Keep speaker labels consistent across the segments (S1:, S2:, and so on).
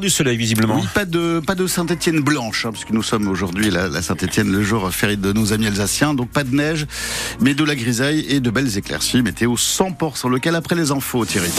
S1: du soleil visiblement.
S2: Oui, pas de pas de Saint-Étienne blanche, hein, puisque nous sommes aujourd'hui la, la Saint-Étienne, le jour férié de nos amis alsaciens. Donc pas de neige, mais de la grisaille et de belles éclaircies. Météo 100% lequel après les infos, Thierry.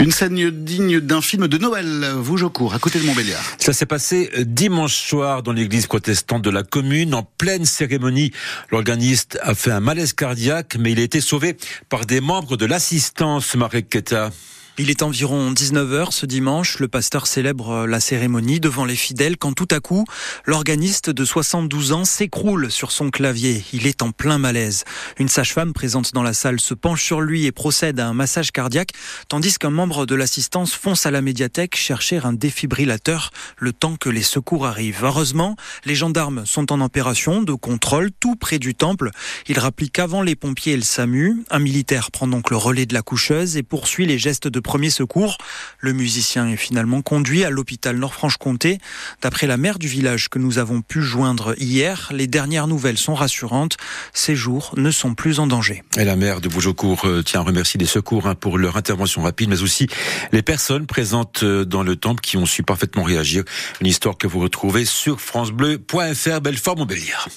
S2: Une scène digne d'un film de Noël, Vougeaucourt, à côté de Montbéliard.
S1: Ça s'est passé dimanche soir dans l'église protestante de la commune. En pleine cérémonie, l'organiste a fait un malaise cardiaque, mais il a été sauvé par des membres de l'assistance, Marek Keta.
S3: Il est environ 19h ce dimanche. Le pasteur célèbre la cérémonie devant les fidèles quand tout à coup, l'organiste de 72 ans s'écroule sur son clavier. Il est en plein malaise. Une sage-femme présente dans la salle se penche sur lui et procède à un massage cardiaque, tandis qu'un membre de l'assistance fonce à la médiathèque chercher un défibrillateur le temps que les secours arrivent. Heureusement, les gendarmes sont en opération de contrôle tout près du temple. Il rapplique qu'avant les pompiers et le SAMU, un militaire prend donc le relais de la coucheuse et poursuit les gestes de premier secours. Le musicien est finalement conduit à l'hôpital Nord-Franche-Comté. D'après la maire du village que nous avons pu joindre hier, les dernières nouvelles sont rassurantes. Ces jours ne sont plus en danger.
S1: Et la maire de Bougeaucourt euh, tient à remercier les secours hein, pour leur intervention rapide, mais aussi les personnes présentes euh, dans le temple qui ont su parfaitement réagir. Une histoire que vous retrouvez sur francebleu.fr Belfort-Montbéliard.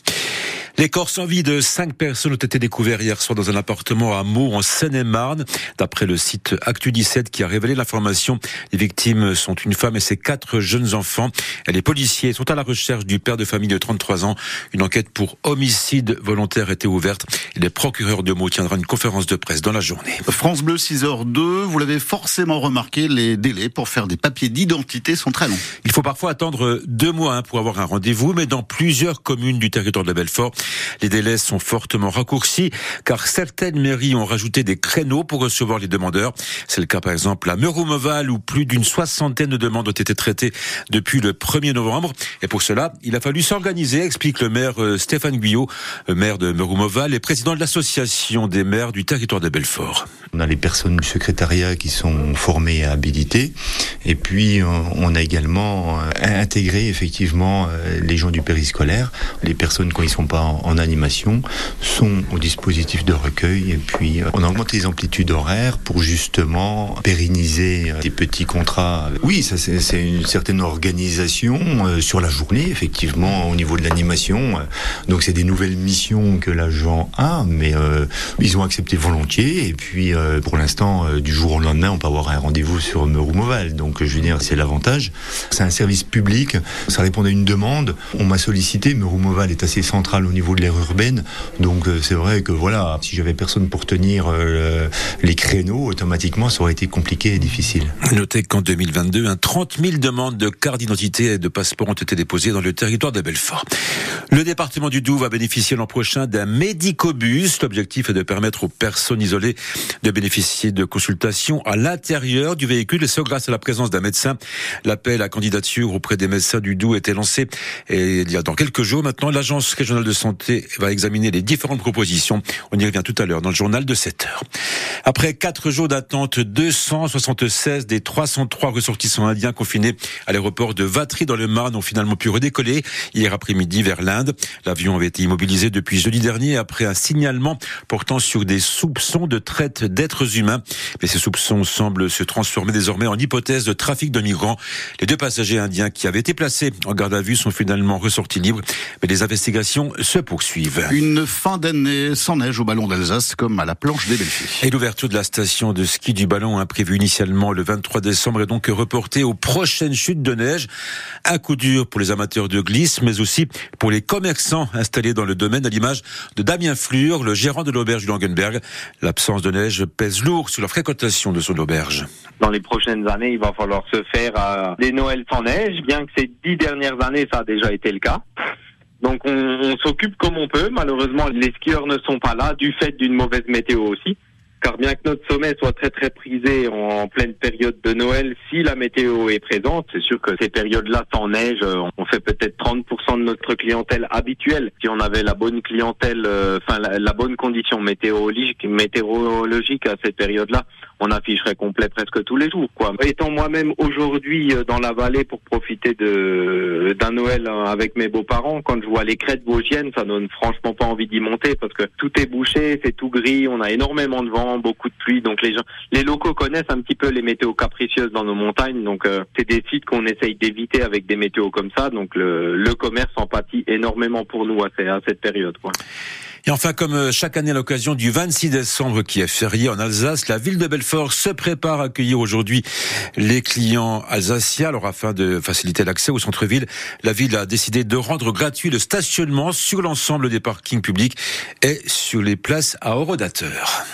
S1: Les corps sans vie de cinq personnes ont été découverts hier soir dans un appartement à Meaux, en Seine-et-Marne. D'après le site Actu 17 qui a révélé l'information, les victimes sont une femme et ses quatre jeunes enfants. Les policiers sont à la recherche du père de famille de 33 ans. Une enquête pour homicide volontaire était ouverte. Et le procureur de Meaux tiendra une conférence de presse dans la journée.
S2: France Bleu 6h02, vous l'avez forcément remarqué, les délais pour faire des papiers d'identité sont très longs.
S1: Il faut parfois attendre deux mois hein, pour avoir un rendez-vous, mais dans plusieurs communes du territoire de la Belfort, les délais sont fortement raccourcis car certaines mairies ont rajouté des créneaux pour recevoir les demandeurs. C'est le cas par exemple à Meroumoval où plus d'une soixantaine de demandes ont été traitées depuis le 1er novembre. Et pour cela, il a fallu s'organiser, explique le maire euh, Stéphane Guyot, maire de Meroumoval et président de l'association des maires du territoire de Belfort.
S4: On a les personnes du secrétariat qui sont formées et habilitées. Et puis, on a également euh, intégré effectivement les gens du périscolaire, les personnes quand ils sont pas en, animation sont au dispositif de recueil et puis euh, on a augmenté les amplitudes horaires pour justement pérenniser euh, des petits contrats. Oui, ça c'est une certaine organisation euh, sur la journée effectivement au niveau de l'animation. Donc c'est des nouvelles missions que l'agent a, mais ils ont accepté volontiers et puis pour l'instant du jour au lendemain on peut avoir un rendez-vous sur Meroumoval. Donc je veux dire c'est l'avantage. C'est un service public, ça répond à une demande. On m'a sollicité, Meroumoval est assez central au niveau de l'aire urbaine. Donc euh, c'est vrai que voilà, si j'avais personne pour tenir euh, les créneaux, automatiquement ça aurait été compliqué et difficile.
S1: Notez qu'en 2022, un 30 000 demandes de carte d'identité et de passeport ont été déposées dans le territoire de Belfort. Le département du Doubs va bénéficier l'an prochain d'un médicobus. L'objectif est de permettre aux personnes isolées de bénéficier de consultations à l'intérieur du véhicule et ce grâce à la présence d'un médecin. L'appel à candidature auprès des médecins du Doubs été lancé et il y a dans quelques jours maintenant l'agence régionale de santé va examiner les différentes propositions. On y revient tout à l'heure dans le journal de 7 heures. Après quatre jours d'attente, 276 des 303 ressortissants indiens confinés à l'aéroport de Vatry dans le Marne ont finalement pu redécoller hier après-midi vers l'Inde. L'avion avait été immobilisé depuis jeudi dernier après un signalement portant sur des soupçons de traite d'êtres humains. Mais ces soupçons semblent se transformer désormais en hypothèse de trafic de migrants. Les deux passagers indiens qui avaient été placés en garde à vue sont finalement ressortis libres. Mais les investigations se poursuivent.
S2: Une fin d'année sans neige au ballon d'Alsace comme à la planche des Belles
S1: Et l'ouverture de la station de ski du ballon imprévue initialement le 23 décembre est donc reportée aux prochaines chutes de neige. Un coup dur pour les amateurs de glisse, mais aussi pour les commerçants installés dans le domaine à l'image de Damien Flur, le gérant de l'auberge du Langenberg. L'absence de neige pèse lourd sur la fréquentation de son auberge.
S5: Dans les prochaines années, il va falloir se faire euh, des Noëls sans neige, bien que ces dix dernières années, ça a déjà été le cas. Donc on, on s'occupe comme on peut. Malheureusement, les skieurs ne sont pas là du fait d'une mauvaise météo aussi. Car bien que notre sommet soit très très prisé en pleine période de Noël, si la météo est présente, c'est sûr que ces périodes-là sans neige, on fait peut-être 30% de notre clientèle habituelle. Si on avait la bonne clientèle, euh, enfin la, bonne condition météorologique, météorologique à cette période-là, on afficherait complet presque tous les jours. Quoi. Étant moi-même aujourd'hui euh, dans la vallée pour profiter de d'un Noël euh, avec mes beaux-parents, quand je vois les crêtes vosgiennes, ça donne franchement pas envie d'y monter parce que tout est bouché, c'est tout gris, on a énormément de vent, beaucoup de donc les gens, les locaux connaissent un petit peu les météos capricieuses dans nos montagnes, donc euh, c'est des sites qu'on essaye d'éviter avec des météos comme ça, donc le, commerce en pâtit énormément pour nous à, cette période.
S1: Et enfin, comme euh, chaque année à l'occasion du 26 décembre qui est férié en Alsace, la ville de Belfort se prépare à accueillir aujourd'hui les clients alsaciens. Alors afin de faciliter l'accès au centre-ville, la ville a décidé de rendre gratuit le stationnement sur l'ensemble des parkings publics et sur les places à horodateurs.